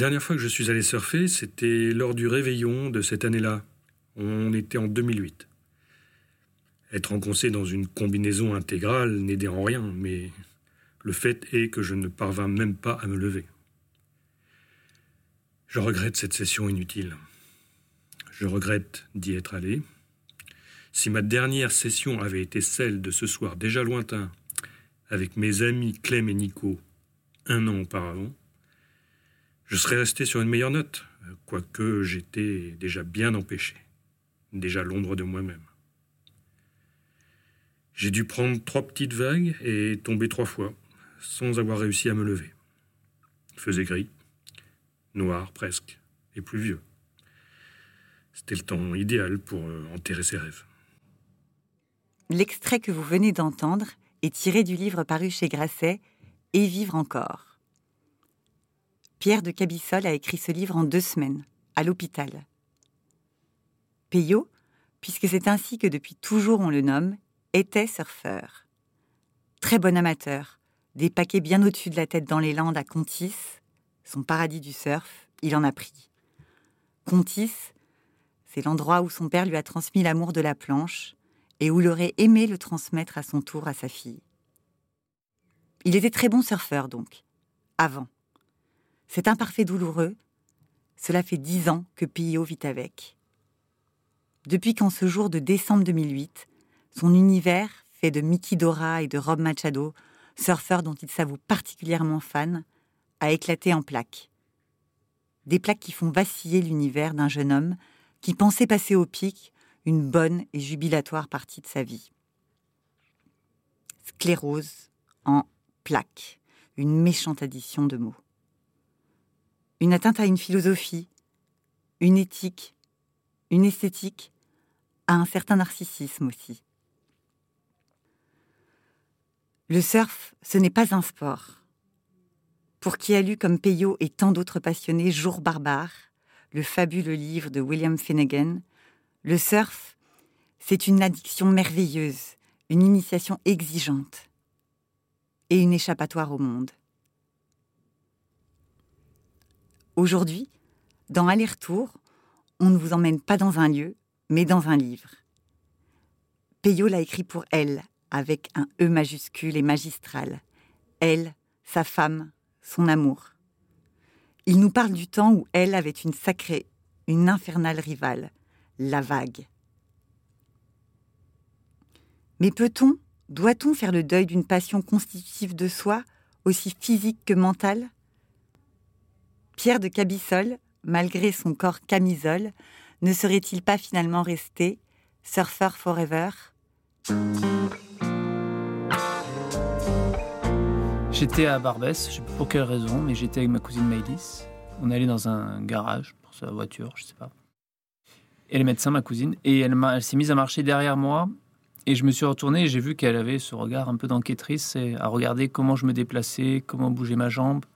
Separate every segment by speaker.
Speaker 1: dernière fois que je suis allé surfer, c'était lors du réveillon de cette année-là. On était en 2008. Être engoncé dans une combinaison intégrale n'aidait en rien, mais le fait est que je ne parvins même pas à me lever. Je regrette cette session inutile. Je regrette d'y être allé. Si ma dernière session avait été celle de ce soir déjà lointain, avec mes amis Clem et Nico, un an auparavant, je serais resté sur une meilleure note, quoique j'étais déjà bien empêché, déjà l'ombre de moi-même. J'ai dû prendre trois petites vagues et tomber trois fois, sans avoir réussi à me lever. Il faisait gris, noir presque, et pluvieux. C'était le temps idéal pour euh, enterrer ses rêves.
Speaker 2: L'extrait que vous venez d'entendre est tiré du livre paru chez Grasset Et vivre encore. Pierre de Cabissol a écrit ce livre en deux semaines, à l'hôpital. Peyo, puisque c'est ainsi que depuis toujours on le nomme, était surfeur. Très bon amateur, des paquets bien au-dessus de la tête dans les Landes à Contis, son paradis du surf, il en a pris. Contis, c'est l'endroit où son père lui a transmis l'amour de la planche et où il aurait aimé le transmettre à son tour à sa fille. Il était très bon surfeur donc, avant. C'est imparfait douloureux, cela fait dix ans que Pio vit avec. Depuis qu'en ce jour de décembre 2008, son univers, fait de Mickey Dora et de Rob Machado, surfeur dont il s'avoue particulièrement fan, a éclaté en plaques. Des plaques qui font vaciller l'univers d'un jeune homme qui pensait passer au pic une bonne et jubilatoire partie de sa vie. Sclérose en plaque, une méchante addition de mots. Une atteinte à une philosophie, une éthique, une esthétique, à un certain narcissisme aussi. Le surf, ce n'est pas un sport. Pour qui a lu comme Peyo et tant d'autres passionnés Jour barbare, le fabuleux livre de William Finnegan, le surf, c'est une addiction merveilleuse, une initiation exigeante et une échappatoire au monde. Aujourd'hui, dans Aller-retour, on ne vous emmène pas dans un lieu, mais dans un livre. Peyo l'a écrit pour elle, avec un E majuscule et magistral. Elle, sa femme, son amour. Il nous parle du temps où elle avait une sacrée, une infernale rivale, la vague. Mais peut-on, doit-on faire le deuil d'une passion constitutive de soi, aussi physique que mentale? Pierre de Cabissol, malgré son corps camisole, ne serait-il pas finalement resté surfer forever?
Speaker 3: J'étais à Barbès, je sais pas pour quelle raison, mais j'étais avec ma cousine Maëlys. On allait dans un garage pour sa voiture, je sais pas. Elle est médecin, ma cousine, et elle, elle s'est mise à marcher derrière moi. Et je me suis retourné et j'ai vu qu'elle avait ce regard un peu d'enquêtrice à regarder comment je me déplaçais, comment bougeait ma jambe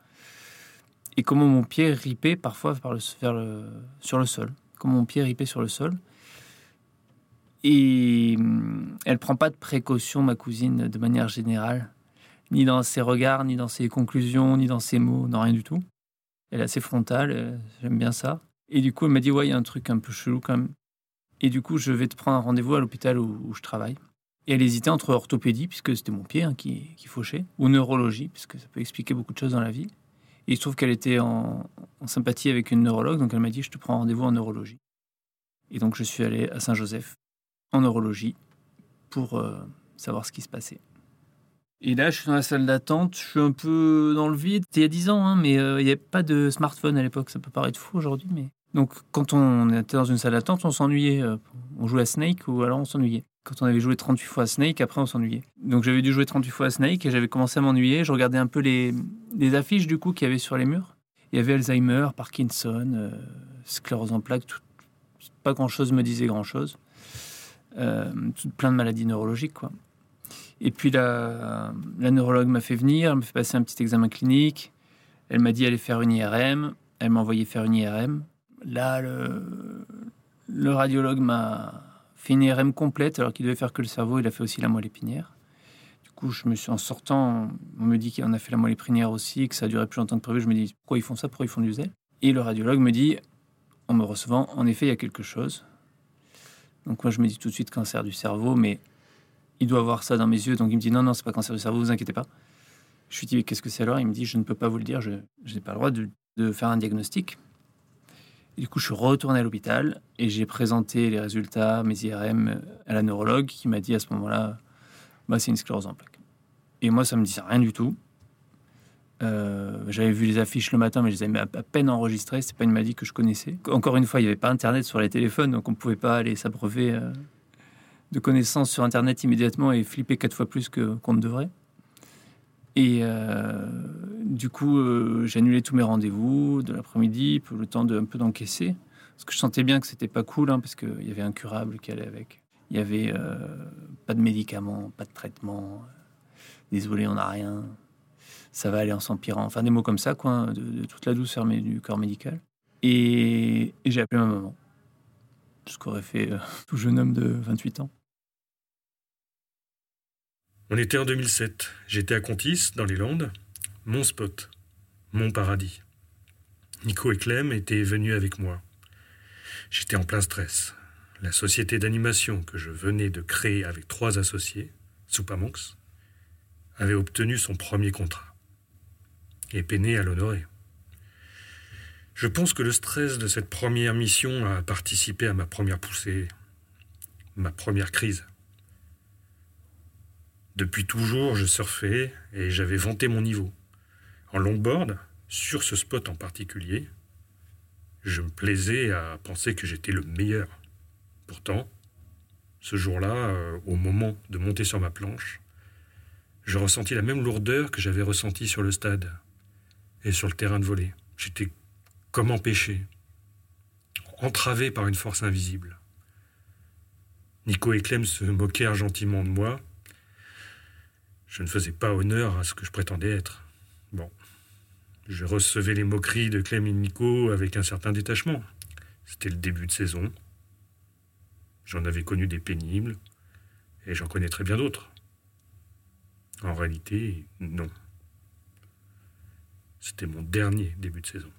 Speaker 3: et comment mon pied ripait parfois vers sur le sol. Comment mon pied ripait sur le sol. Et hum, elle prend pas de précautions, ma cousine, de manière générale ni dans ses regards, ni dans ses conclusions, ni dans ses mots, non, rien du tout. Elle est assez frontale, euh, j'aime bien ça. Et du coup, elle m'a dit, ouais, il y a un truc un peu chelou quand même. Et du coup, je vais te prendre un rendez-vous à l'hôpital où, je travaille. Et elle hésitait entre orthopédie, puisque c'était mon pied hein, qui, qui, fauchait, ou neurologie, puisque ça peut expliquer beaucoup de choses dans la vie. Il se trouve qu'elle était en, sympathie avec une neurologue, donc elle m'a dit, je te prends rendez-vous en neurologie. Et donc, je suis allé à Saint-Joseph, en neurologie, pour euh, savoir ce qui se passait. Et là, je suis dans la salle d'attente, je suis un peu dans le vide. C'était il y a 10 ans, hein, mais euh, il n'y avait pas de smartphone à l'époque. Ça peut paraître fou aujourd'hui, mais. Donc, quand on était dans une salle d'attente, on s'ennuyait. Euh, on jouait à Snake ou alors on s'ennuyait. Quand on avait joué 38 fois à Snake, après on s'ennuyait. Donc, j'avais dû jouer 38 fois à Snake et j'avais commencé à m'ennuyer. Je regardais un peu les, affiches du coup qu'il y avait sur les murs. Il y avait Alzheimer, Parkinson, euh, sclérose en plaques, tout, pas grand chose me disait grand chose. plein de maladies neurologiques, quoi. Et puis la, la neurologue m'a fait venir, elle m'a fait passer un petit examen clinique. Elle m'a dit aller faire une IRM. Elle m'a envoyé faire une IRM. Là, le radiologue m'a fait une IRM complète alors qu'il devait faire que le cerveau. Il a fait aussi la moelle épinière. Du coup, je me suis en sortant, on me dit qu'on a fait la moelle épinière aussi, que ça a duré plus longtemps que prévu. Je me dis pourquoi ils font ça, pourquoi ils font du zèle? Et le radiologue me dit, en me recevant, en effet, il y a quelque chose. Donc moi, je me dis tout de suite cancer du cerveau, mais il doit voir ça dans mes yeux. Donc il me dit, non, non, c'est pas cancer du cerveau, vous inquiétez pas. Je lui dis, qu'est-ce que c'est alors? Il me dit, je ne peux pas vous le dire, je, n'ai pas le droit de, faire un diagnostic. Du coup, je suis retourné à l'hôpital et j'ai présenté les résultats, mes IRM, à la neurologue qui m'a dit à ce moment-là, bah, c'est une sclérose en plaques. Et moi, ça me disait rien du tout. Euh, j'avais vu les affiches le matin, mais je les avais à peine enregistrées. C'est pas une maladie que je connaissais. Encore une fois, il n'y avait pas Internet sur les téléphones, donc on ne pouvait pas aller s'abreuver euh, de connaissances sur Internet immédiatement et flipper quatre fois plus qu'on ne devrait. Et euh, du coup, j'ai annulé tous mes rendez-vous de l'après-midi pour le temps de un peu d'encaisser. Parce que je sentais bien que c'était pas cool, hein, parce qu'il y avait incurable qui allait avec. Il y avait pas de médicaments, pas de traitement. Désolé, on n'a rien ça va aller en s'empirant. Enfin, des mots comme ça, quoi, de, toute la douceur mais du corps médical. Et, j'ai appelé ma maman, ce qu'aurait fait euh, tout jeune homme de 28 ans.
Speaker 1: On était en 2007. J'étais à Contis, dans les Landes. Mon spot, mon paradis. Nico et Clem étaient venus avec moi. J'étais en plein stress. La société d'animation que je venais de créer avec trois associés, Soupamonks, avait obtenu son premier contrat et peiné à l'honorer. Je pense que le stress de cette première mission a participé à ma première poussée, ma première crise. Depuis toujours, je surfais et j'avais vanté mon niveau. En longboard, sur ce spot en particulier, je me plaisais à penser que j'étais le meilleur. Pourtant, ce jour-là, euh, au moment de monter sur ma planche, je ressentis la même lourdeur que j'avais ressentie sur le stade et sur le terrain de volée. J'étais comme empêché, entravé par une force invisible. Nico et Clem se moquèrent gentiment de moi. Je ne faisais pas honneur à ce que je prétendais être. Bon, je recevais les moqueries de Clem et Nico avec un certain détachement. C'était le début de saison. J'en avais connu des pénibles, et j'en connaîtrais bien d'autres. En réalité, non. C'était mon dernier début de saison.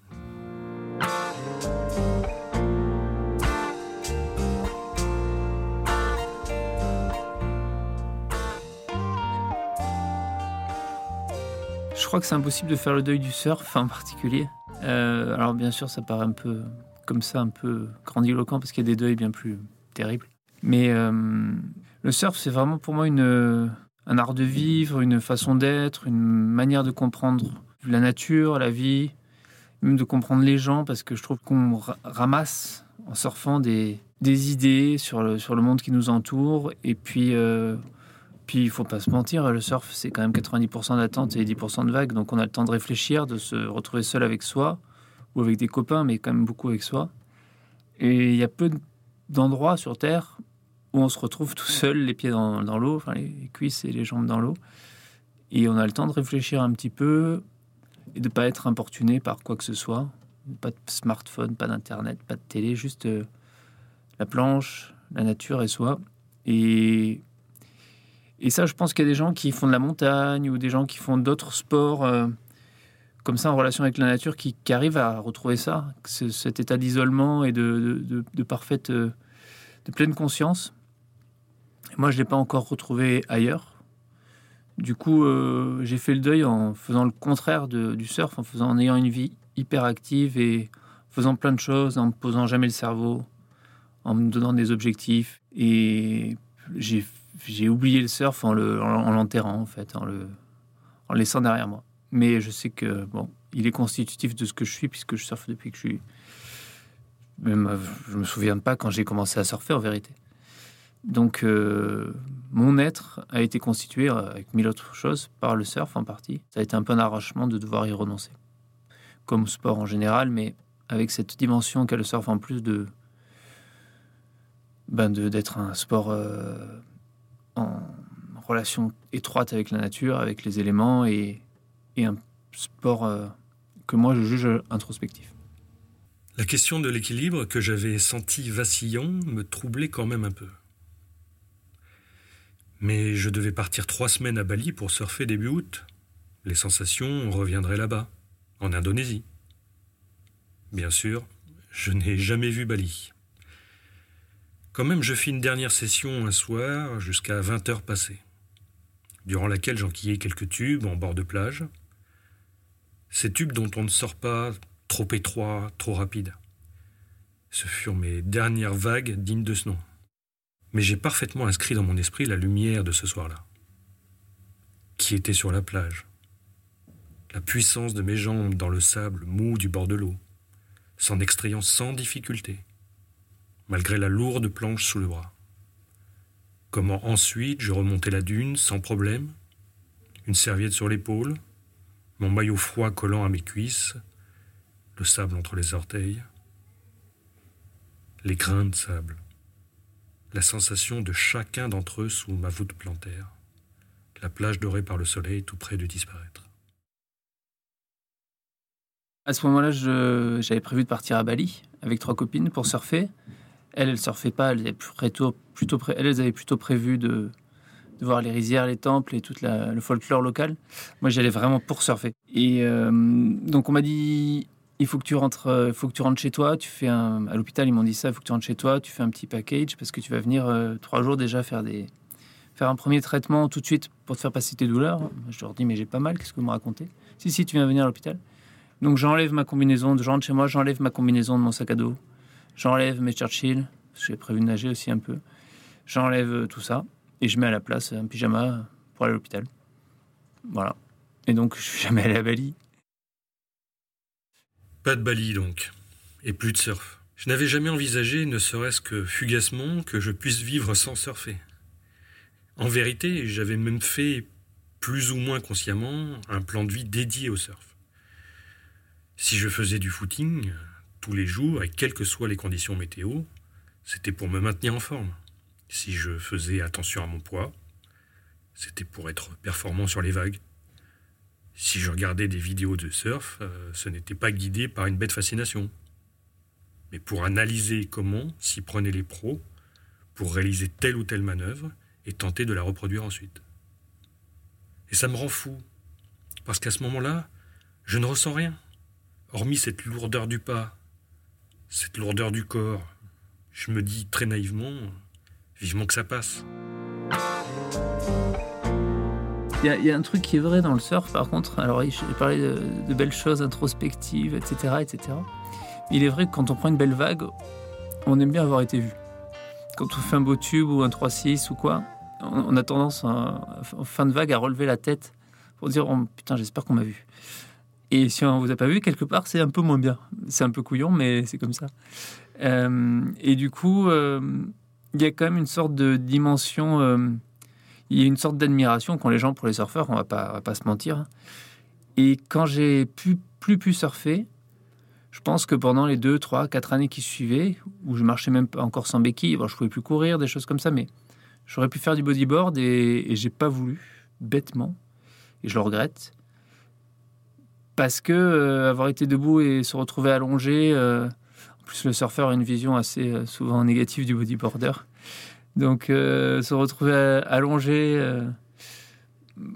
Speaker 3: Je crois que c'est impossible de faire le deuil du surf en particulier. Euh, alors bien sûr, ça paraît un peu comme ça, un peu grandiloquent parce qu'il y a des deuils bien plus terribles. Mais euh, le surf, c'est vraiment pour moi une, un art de vivre, une façon d'être, une manière de comprendre la nature, la vie, même de comprendre les gens, parce que je trouve qu'on ramasse en surfant des, des idées sur le, sur le monde qui nous entoure. Et puis, euh, puis il faut pas se mentir, le surf, c'est quand même 90% d'attente et 10% de vagues. Donc on a le temps de réfléchir, de se retrouver seul avec soi, ou avec des copains, mais quand même beaucoup avec soi. Et il y a peu d'endroits sur Terre où on se retrouve tout seul, les pieds dans, dans l'eau, enfin les cuisses et les jambes dans l'eau. Et on a le temps de réfléchir un petit peu, et de pas être importuné par quoi que ce soit. Pas de smartphone, pas d'internet, pas de télé, juste euh, la planche, la nature et soi. Et, et ça, je pense qu'il y a des gens qui font de la montagne ou des gens qui font d'autres sports euh, comme ça en relation avec la nature qui, arrivent à retrouver ça, cet état d'isolement et de, parfaite, euh, de pleine conscience. moi, je ne l'ai pas encore retrouvé ailleurs. Du coup, euh, j'ai fait le deuil en faisant le contraire du surf, en, faisant, en ayant une vie hyper active et faisant plein de choses, en me posant jamais le cerveau, en me donnant des objectifs. Et j'ai oublié le surf en l'enterrant, en, fait, en le, laissant derrière moi. Mais je sais que, bon, il est constitutif de ce que je suis, puisque je surfe depuis que je suis. Même, je me souviens pas quand j'ai commencé à surfer, en vérité. Donc, euh, mon être a été constitué, euh, avec mille autres choses, par le surf en partie. Ça a été un peu un arrachement de devoir y renoncer. Comme sport en général, mais avec cette dimension qu'a le surf en plus de ben d'être un sport euh, en relation étroite avec la nature, avec les éléments, et, un sport que moi je juge introspectif.
Speaker 1: La question de l'équilibre que j'avais senti vacillant me troublait quand même un peu. Mais je devais partir trois semaines à Bali pour surfer début août. Les sensations reviendraient là-bas, en Indonésie. Bien sûr, je n'ai jamais vu Bali. Quand même, je fis une dernière session un soir jusqu'à 20 heures passées, durant laquelle j'enquillais quelques tubes en bord de plage. Ces tubes dont on ne sort pas trop étroits, trop rapides. Ce furent mes dernières vagues dignes de ce nom. Mais j'ai parfaitement inscrit dans mon esprit la lumière de ce soir-là. Qui était sur la plage La puissance de mes jambes dans le sable mou du bord de l'eau, s'en extrayant sans difficulté malgré la lourde planche sous le bras. Comment ensuite je remontais la dune sans problème, une serviette sur l'épaule, mon maillot froid collant à mes cuisses, le sable entre les orteils, les grains de sable, la sensation de chacun d'entre eux sous ma voûte plantaire, la plage dorée par le soleil tout près de disparaître.
Speaker 3: À ce moment-là, j'avais prévu de partir à Bali avec trois copines pour surfer. Elles, elles surfaient pas. Elles avaient plutôt, plutôt elles, avaient plutôt prévu de, de, voir les rizières, les temples et tout le folklore local. Moi, j'allais vraiment pour surfer. Et euh, donc, on m'a dit il faut que tu rentres, euh, faut que tu rentres chez toi. Tu fais un, à l'hôpital, ils m'ont dit ça. Il faut que tu rentres chez toi. Tu fais un petit package parce que tu vas venir euh, trois jours déjà faire des faire un premier traitement tout de suite pour te faire passer tes douleurs. Je leur dis mais j'ai pas mal. Qu'est-ce que vous me racontez? Si si, tu viens venir à l'hôpital. Donc j'enlève ma combinaison, je rentre chez moi, j'enlève ma combinaison de mon sac à dos, J'enlève mes Churchill, j'ai prévu de nager aussi un peu. J'enlève euh, tout ça et je mets à la place un pyjama pour aller à l'hôpital. Voilà. Et donc, je suis jamais allé à Bali.
Speaker 1: Pas de Bali donc, et plus de surf. Je n'avais jamais envisagé, ne serait-ce que fugacement, que je puisse vivre sans surfer. En vérité, j'avais même fait, plus ou moins consciemment, un plan de vie dédié au surf. Si je faisais du footing, tous les jours, et quelles que soient les conditions météo, c'était pour me maintenir en forme. Si je faisais attention à mon poids, c'était pour être performant sur les vagues. Si je regardais des vidéos de surf, euh, ce n'était pas guidé par une bête fascination, mais pour analyser comment s'y prenaient les pros pour réaliser telle ou telle manœuvre et tenter de la reproduire ensuite. Et ça me rend fou, parce qu'à ce moment-là, je ne ressens rien, hormis cette lourdeur du pas, cette lourdeur du corps. Je me dis très naïvement, vivement que ça passe.
Speaker 3: Il y, a un truc qui est vrai dans le surf, par contre. Alors, j'ai parlé de, belles choses introspectives, etc., etc. Il est vrai que quand on prend une belle vague, on aime bien avoir été vu. Quand on fait un beau tube ou un 3-6 ou quoi, on, a tendance, en fin de vague, à relever la tête pour dire oh, Putain, j'espère qu'on m'a vu. Et si on vous a pas vu, quelque part, c'est un peu moins bien. C'est un peu couillon, mais c'est comme ça. Euh, et du coup, euh, il y a quand même une sorte de dimension. Euh, il y a une sorte d'admiration qu'ont les gens pour les surfeurs, on va pas, va pas se mentir. Et quand j'ai pu, plus pu surfer, je pense que pendant les 2, 3, 4 années qui suivaient, où je marchais même pas encore sans béquille, bon, je pouvais plus courir, des choses comme ça, mais j'aurais pu faire du bodyboard et, et j'ai pas voulu, bêtement, et je le regrette parce que euh, avoir été debout et se retrouver allongé, euh, en plus le surfeur a une vision assez euh, souvent négative du bodyboarder, donc se retrouver allongé,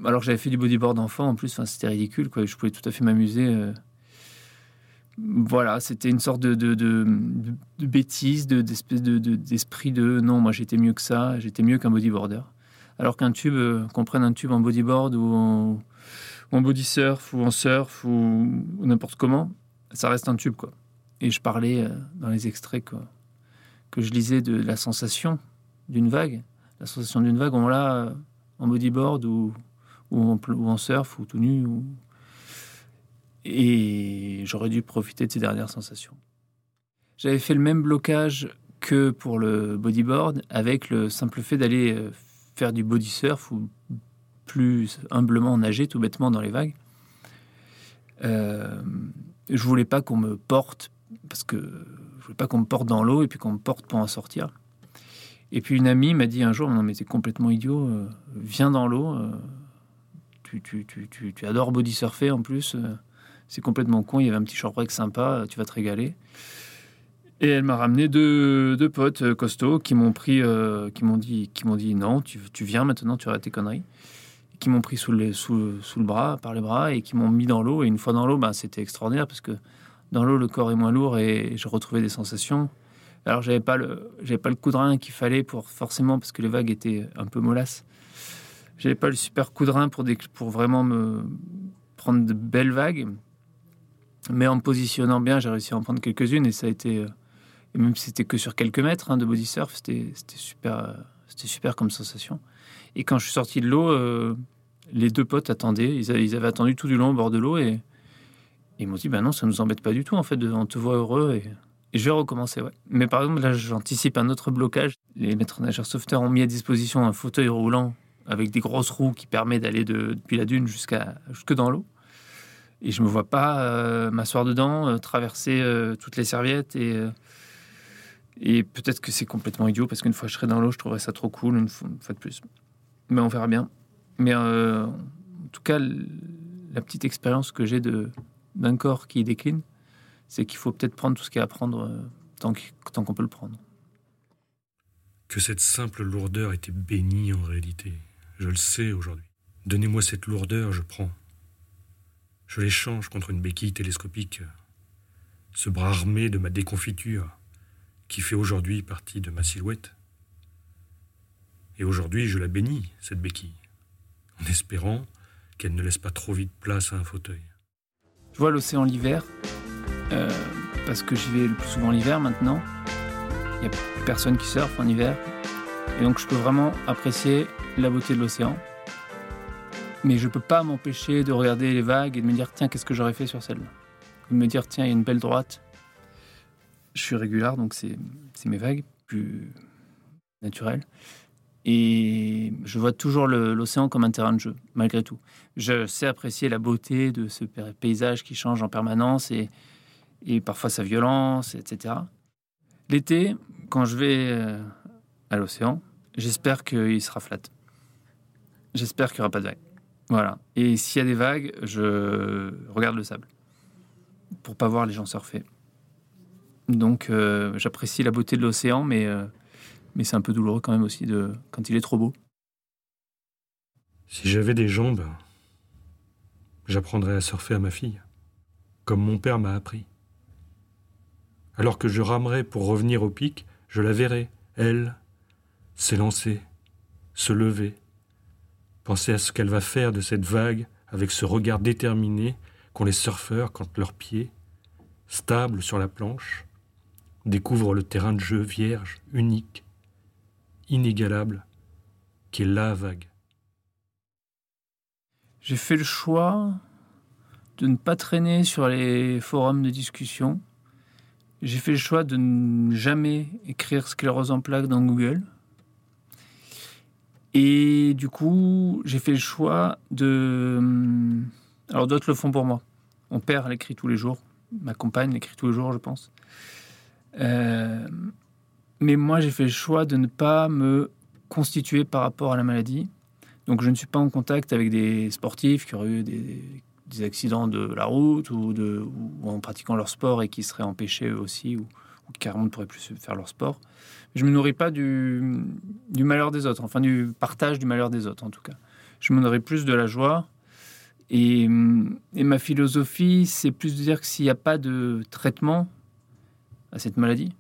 Speaker 3: alors que j'avais fait du bodyboard enfant en plus, c'était ridicule, quoi. je pouvais tout à fait m'amuser. voilà, c'était une sorte de, bêtise, d'espèce de, d'esprit de non, moi j'étais mieux que ça, j'étais mieux qu'un bodyboarder. Alors qu'un tube, qu'on prenne un tube en bodyboard ou en, en body surf ou en surf ou, n'importe comment, ça reste un tube quoi. Et je parlais euh, dans les extraits que je lisais de la sensation d'une vague, la sensation d'une vague, on l'a euh, en bodyboard ou, ou, en, ou surf ou tout nu. Ou... Et j'aurais dû profiter de ces dernières sensations. J'avais fait le même blocage que pour le bodyboard avec le simple fait d'aller euh, faire du body surf ou plus humblement nager tout bêtement dans les vagues. Euh, je voulais pas qu'on me porte parce que je voulais pas qu'on me porte dans l'eau et puis qu'on me porte pour en sortir. Et puis une amie m'a dit un jour non mais c'est complètement idiot, euh, viens dans l'eau. Euh, tu, tu, tu, tu, adores body surfer en plus. Euh, c'est complètement con. Il y avait un petit short break sympa. Tu vas te régaler. Et elle m'a ramené deux, deux potes costauds qui m'ont pris, qui m'ont dit, qui m'ont dit non, tu, tu viens maintenant, tu arrêtes tes conneries qui m'ont pris sous le, bras, par les bras, et qui m'ont mis dans l'eau. Et une fois dans l'eau, ben, c'était extraordinaire parce que Dans l'eau, le corps est moins lourd et je retrouvais des sensations. Alors, j'avais pas le, pas le coup qu'il fallait pour forcément parce que les vagues étaient un peu mollasses. J'avais pas le super coup pour, pour vraiment me prendre de belles vagues. Mais en me positionnant bien, j'ai réussi à en prendre quelques-unes et ça a été, et même si c'était que sur quelques mètres hein, de body surf, c'était, c'était super, c'était super comme sensation. Et quand je suis sorti de l'eau, euh, les deux potes attendaient. Ils avaient, attendu tout du long au bord de l'eau et, ils m'ont dit, ben non, ça nous embête pas du tout en fait, on te voit heureux et je vais recommencer, ouais. Mais par exemple, là, j'anticipe un autre blocage. Les maîtres nageurs sauveteurs ont mis à disposition un fauteuil roulant avec des grosses roues qui permet d'aller de, depuis la dune jusqu'à jusque dans l'eau. Et je me vois pas euh, m'asseoir dedans, euh, traverser toutes les serviettes et et peut-être que c'est complètement idiot parce qu'une fois je serai dans l'eau, je trouverais ça trop cool une fois, de plus. Mais on verra bien. Mais en tout cas, la petite expérience que j'ai d'un corps qui décline, c'est qu'il faut peut-être prendre tout ce qu'il y a à prendre euh, tant qu'on peut le prendre.
Speaker 1: Que cette simple lourdeur était bénie en réalité, je le sais aujourd'hui. Donnez-moi cette lourdeur, je prends. Je l'échange contre une béquille télescopique, ce bras armé de ma déconfiture, qui fait aujourd'hui partie de ma silhouette. Et aujourd'hui, je la bénis, cette béquille, en espérant qu'elle ne laisse pas trop vite place à un fauteuil.
Speaker 3: Je vois l'océan l'hiver, euh, parce que j'y vais le plus souvent l'hiver maintenant. Il n'y a personne qui surfe en hiver. Et donc je peux vraiment apprécier la beauté de l'océan. Mais je ne peux pas m'empêcher de regarder les vagues et de me dire tiens, qu'est-ce que j'aurais fait sur celle-là? De me dire tiens, il y a une belle droite. Je suis régulier, donc c'est mes vagues plus naturelles. Et je vois toujours l'océan comme un terrain de jeu, malgré tout. Je sais apprécier la beauté de ce paysage qui change en permanence et, parfois sa violence, etc. L'été, quand je vais euh, à l'océan, j'espère qu'il sera flat. J'espère qu'il n'y aura pas de vagues. Voilà. Et s'il y a des vagues, je regarde le sable pour pas voir les gens surfer. Donc euh, j'apprécie la beauté de l'océan, mais, euh, mais c'est un peu douloureux quand même aussi de, quand il est trop beau.
Speaker 1: Si j'avais des jambes, j'apprendrais à surfer à ma fille, comme mon père m'a appris. Alors que je ramerai pour revenir au pic, je la verrai, elle, s'élancer, se lever, penser à ce qu'elle va faire de cette vague avec ce regard déterminé qu'ont les surfeurs quand leurs pieds, stables sur la planche, découvrent le terrain de jeu vierge, unique, inégalable, qui est la vague.
Speaker 3: J'ai fait le choix de ne pas traîner sur les forums de discussion j'ai fait le choix de ne jamais écrire sclérose en plaques dans Google. Et du coup, j'ai fait le choix de. Alors, d'autres le font pour moi. Mon père l'écrit tous les jours. Ma compagne l'écrit tous les jours, je pense. Euh, mais moi, j'ai fait le choix de ne pas me constituer par rapport à la maladie. Donc, je ne suis pas en contact avec des sportifs qui auraient eu des, accidents de la route ou, en pratiquant leur sport et qui seraient empêchés eux aussi ou, carrément ne pourraient plus faire leur sport. Je me nourris pas du, malheur des autres, enfin du partage du malheur des autres en tout cas. Je me nourris plus de la joie. Et ma philosophie, c'est plus de dire que s'il n'y a pas de traitement à cette maladie,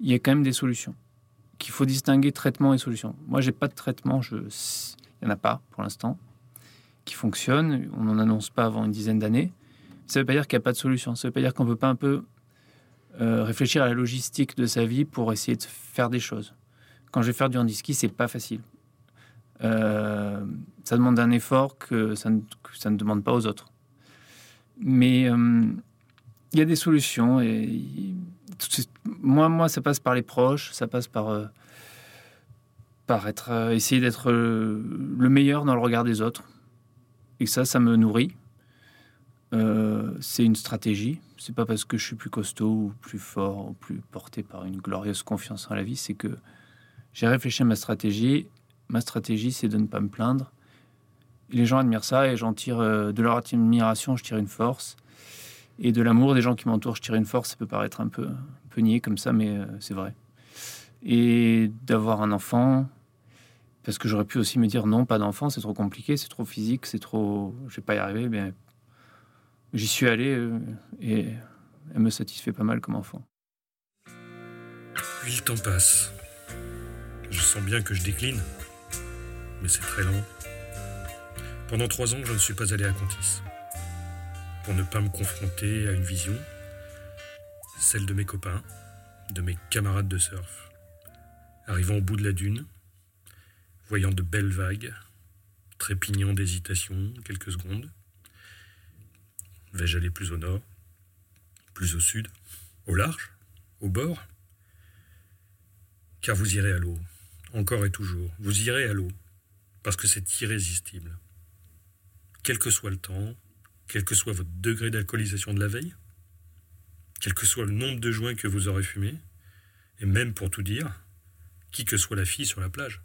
Speaker 3: il y a quand même des solutions. Qu'il faut distinguer traitement et solution. Moi, j'ai pas de traitement, je... il n'y en a pas pour l'instant qui fonctionne. On n'en annonce pas avant une dizaine d'années. Ça ne veut pas dire qu'il n'y a pas de solution. Ça ne veut pas dire qu'on ne peut pas un peu euh, réfléchir à la logistique de sa vie pour essayer de faire des choses. Quand je vais faire du handiski, c'est pas facile. Euh, ça demande un effort que ça, ne, demande pas aux autres. Mais euh, il y a des solutions et moi, moi, ça passe par les proches, ça passe par par être essayer d'être le meilleur dans le regard des autres et ça, ça me nourrit. Euh, c'est une stratégie. C'est pas parce que je suis plus costaud ou plus fort ou plus porté par une glorieuse confiance en la vie. C'est que j'ai réfléchi à ma stratégie. Ma stratégie, c'est de ne pas me plaindre. les gens admirent ça et j'en tire euh, de leur admiration, je tire une force. Et de l'amour des gens qui m'entourent, je tire une force. Ça peut paraître un peu, un peu niais comme ça, mais euh, c'est vrai. Et d'avoir un enfant, parce que j'aurais pu aussi me dire non, pas d'enfant, c'est trop compliqué, c'est trop physique, c'est trop. Je vais pas y arriver. Mais j'y suis allé euh, et elle me satisfait pas mal comme enfant.
Speaker 1: Puis le temps passe. Je sens bien que je décline, mais c'est très long. Pendant trois ans, je ne suis pas allé à Contis. Pour ne pas me confronter à une vision, celle de mes copains, de mes camarades de surf. Arrivant au bout de la dune, voyant de belles vagues, trépignant d'hésitation quelques secondes, vais-je aller plus au nord, plus au sud, au large, au bord? Car vous irez à l'eau, encore et toujours, vous irez à l'eau, parce que c'est irrésistible. Quel que soit le temps, quel que soit votre degré d'alcoolisation de la veille, quel que soit le nombre de joints que vous aurez fumés, et même pour tout dire, qui que soit la fille sur la plage.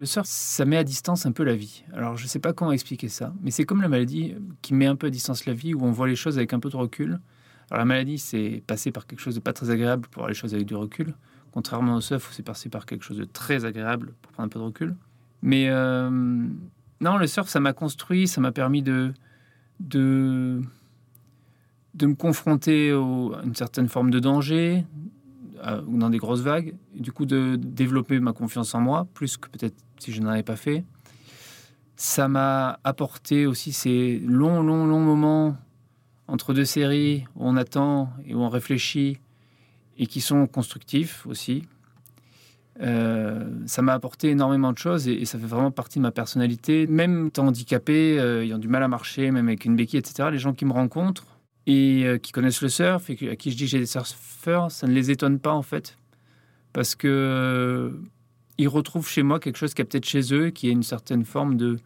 Speaker 3: Le surf, ça met à distance un peu la vie. Alors, je ne sais pas comment expliquer ça, mais c'est comme la maladie qui met un peu à distance la vie, où on voit les choses avec un peu de recul. Alors, la maladie, c'est passer par quelque chose de pas très agréable pour voir les choses avec du recul, contrairement au surf, où c'est passé par quelque chose de très agréable pour prendre un peu de recul. Mais euh, non, le surf, ça m'a construit, ça m'a permis de, de, de me confronter à une certaine forme de danger, dans des grosses vagues, et du coup de développer ma confiance en moi, plus que peut-être si je n'en avais pas fait. Ça m'a apporté aussi ces longs, longs, longs moments entre deux séries où on attend et où on réfléchit et qui sont constructifs aussi. Euh, ça m'a apporté énormément de choses et, ça fait vraiment partie de ma personnalité. Même étant handicapé, euh, ayant du mal à marcher, même avec une béquille, etc., les gens qui me rencontrent et euh, qui connaissent le surf et à qui je dis que j'ai des surfeurs, ça ne les étonne pas en fait. Parce que ils retrouvent chez moi quelque chose qui a peut-être chez eux, qui est une certaine forme de,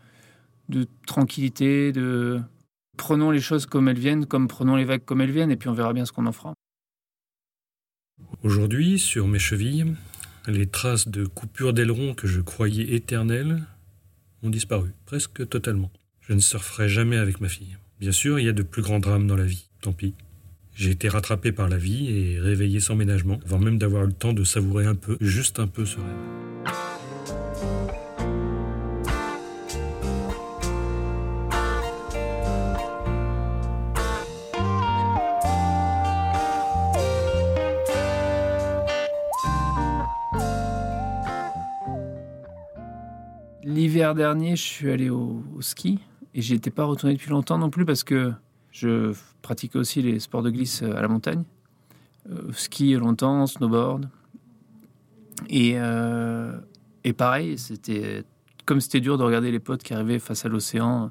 Speaker 3: de tranquillité, de prenons les choses comme elles viennent, comme prenons les vagues comme elles viennent, et puis on verra bien ce qu'on en fera.
Speaker 1: Aujourd'hui, sur mes chevilles, les traces de coupures d'aileron que je croyais éternelles ont disparu, presque totalement. Je ne surferai jamais avec ma fille. Bien sûr, il y a de plus grands drames dans la vie, tant pis. J'ai été rattrapé par la vie et réveillé sans ménagement, avant même d'avoir eu le temps de savourer un peu, juste un peu ce rêve.
Speaker 3: L'hiver dernier, je suis allé au, ski et j'y étais pas retourné depuis longtemps non plus parce que je pratiquais aussi les sports de glisse euh, à la montagne. Euh, ski longtemps, snowboard. Et, euh, et pareil, c'était comme c'était dur de regarder les potes qui arrivaient face à l'océan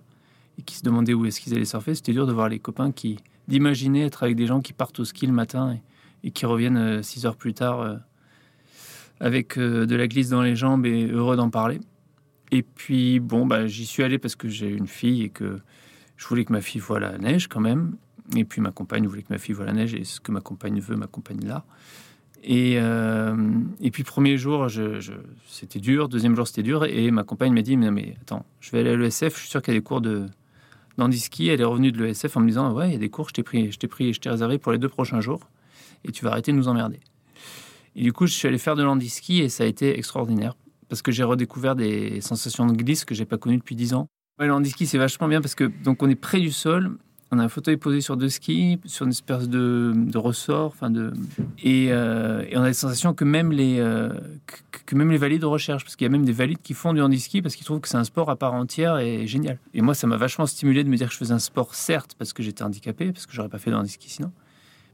Speaker 3: et qui se demandaient où est-ce qu'ils allaient surfer, c'était dur de voir les copains qui d'imaginer être avec des gens qui partent au ski le matin et, qui reviennent six heures plus tard avec de la glisse dans les jambes et heureux d'en parler. Et puis, bon, bah, j'y suis allé parce que j'ai une fille et que je voulais que ma fille voie la neige quand même. Et puis ma compagne voulait que ma fille voie la neige et ce que ma compagne veut, ma compagne là. Et, euh, et puis premier jour, c'était dur. Deuxième jour, c'était dur. Et ma compagne m'a dit, mais, attends, je vais aller à l'ESF. Je suis sûr qu'il y a des cours de ski. Elle est revenue de l'ESF en me disant, ouais, il y a des cours. Je t'ai pris, je t'ai pris, je t'ai réservé pour les deux prochains jours. Et tu vas arrêter de nous emmerder. Et du coup, je suis allé faire de ski et ça a été extraordinaire parce que j'ai redécouvert des sensations de glisse que j'ai pas connues depuis 10 ans. Ouais, le handiski, c'est vachement bien parce que donc on est près du sol, on a un fauteuil posé sur deux skis, sur une espèce de, ressort, enfin de, et, euh, et, on a des sensations que même les euh, que, même les valides recherchent, parce qu'il y a même des valides qui font du handiski parce qu'ils trouvent que c'est un sport à part entière et génial. Et moi, ça m'a vachement stimulé de me dire que je faisais un sport, certes, parce que j'étais handicapé, parce que j'aurais pas fait de handiski sinon,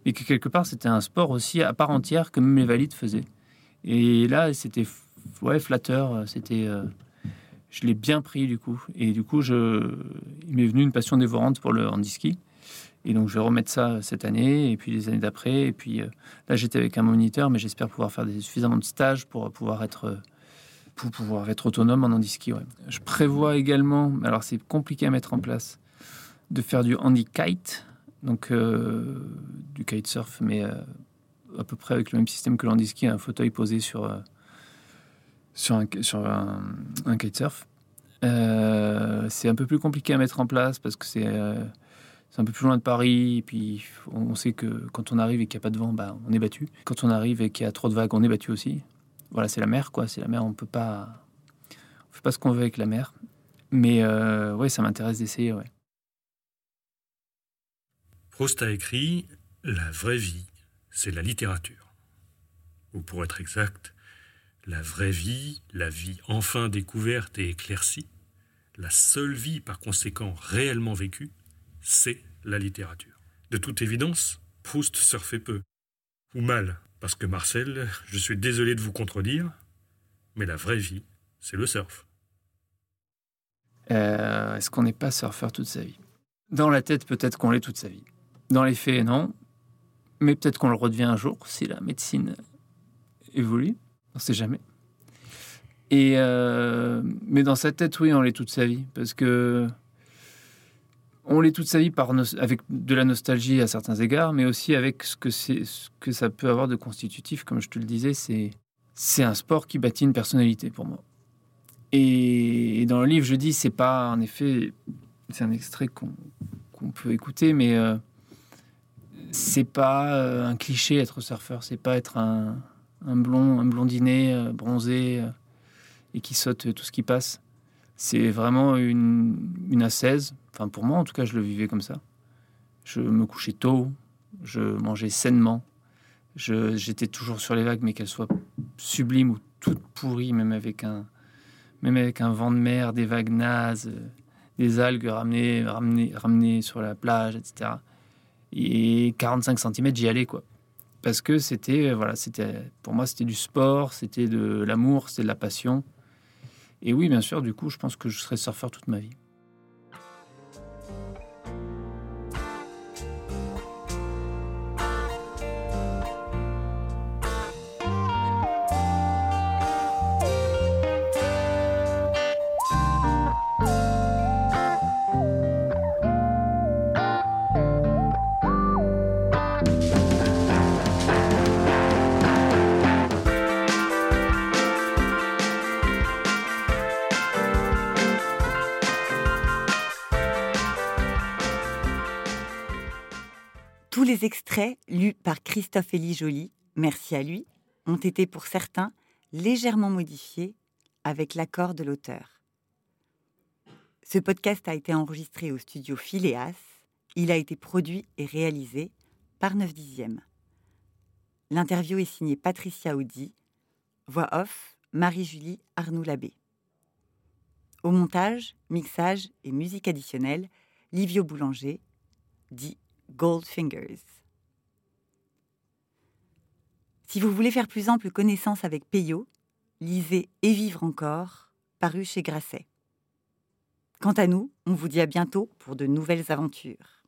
Speaker 3: mais que quelque part c'était un sport aussi à part entière que même les valides faisaient. Et là, c'était ouais, flatteur. Euh, c'était, euh, je l'ai bien pris du coup. Et du coup, je, il m'est venu une passion dévorante pour le handiski. Et donc, je vais remettre ça cette année et puis les années d'après. Et puis euh, là, j'étais avec un moniteur, mais j'espère pouvoir faire des, suffisamment de stages pour pouvoir être, pour pouvoir être autonome en handiski. Ouais. Je prévois également, alors c'est compliqué à mettre en place, de faire du handi-kite, donc du kitesurf, mais à peu près avec le même système que le handiski, un fauteuil posé sur sur un, sur kitesurf. Euh, c'est un peu plus compliqué à mettre en place parce que c'est euh, un peu plus loin de Paris. Et puis on sait que quand on arrive et qu'il n'y a pas de vent, bah, on est battu. Quand on arrive et qu'il y a trop de vagues, on est battu aussi. Voilà, c'est la mer, quoi. C'est la mer, on peut pas. On fait pas ce qu'on veut avec la mer. Mais euh, ouais, ça m'intéresse d'essayer, ouais.
Speaker 1: Proust a écrit La vraie vie, c'est la littérature. Ou pour être exact, la vraie vie, la vie enfin découverte et éclaircie, la seule vie par conséquent réellement vécue, c'est la littérature. De toute évidence, Proust surfait peu. Ou mal, parce que Marcel, je suis désolé de vous contredire, mais la vraie vie, c'est le surf.
Speaker 3: Euh, est-ce qu'on n'est pas surfeur toute sa vie? Dans la tête, peut-être qu'on l'est toute sa vie. Dans les faits, non. Mais peut-être qu'on le redevient un jour si la médecine évolue. On ne sait jamais. Et euh, mais dans sa tête, oui, on l'est toute sa vie. Parce que on l'est toute sa vie avec de la nostalgie à certains égards, mais aussi avec ce que, ce que ça peut avoir de constitutif. Comme je te le disais, c'est, c'est un sport qui bâtit une personnalité pour moi. Et, dans le livre, je dis, c'est pas, en effet, c'est un extrait qu'on, peut écouter, mais euh, c'est pas euh, un cliché être surfeur, c'est pas être un, un blond, un blondinet euh, bronzé et qui saute tout ce qui passe. C'est vraiment une, une assaise. Enfin, pour moi, en tout cas, je le vivais comme ça. Je me couchais tôt, je mangeais sainement, j'étais toujours sur les vagues, mais qu'elles soient sublimes ou toutes pourries, même avec un, même avec un vent de mer, des vagues nazes, des algues ramenées, ramenées, ramenées sur la plage, etc. Et 45 cm, j'y allais, quoi. Parce que c'était, voilà, c'était, pour moi, c'était du sport, c'était de l'amour, c'était de la passion. Et oui, bien sûr, du coup, je pense que je serai surfeur toute ma vie.
Speaker 2: Les extraits lus par Christophe Élie Joly, merci à lui, ont été pour certains légèrement modifiés avec l'accord de l'auteur. Ce podcast a été enregistré au studio Phileas. Il a été produit et réalisé par 9 dixièmes. L'interview est signée Patricia Audi, voix off Marie-Julie Arnoux-Labbé. Au montage, mixage et musique additionnelle, Livio Boulanger, dit Goldfingers. Si vous voulez faire plus ample connaissance avec Peyo, lisez Et vivre encore, paru chez Grasset. Quant à nous, on vous dit à bientôt pour de nouvelles aventures.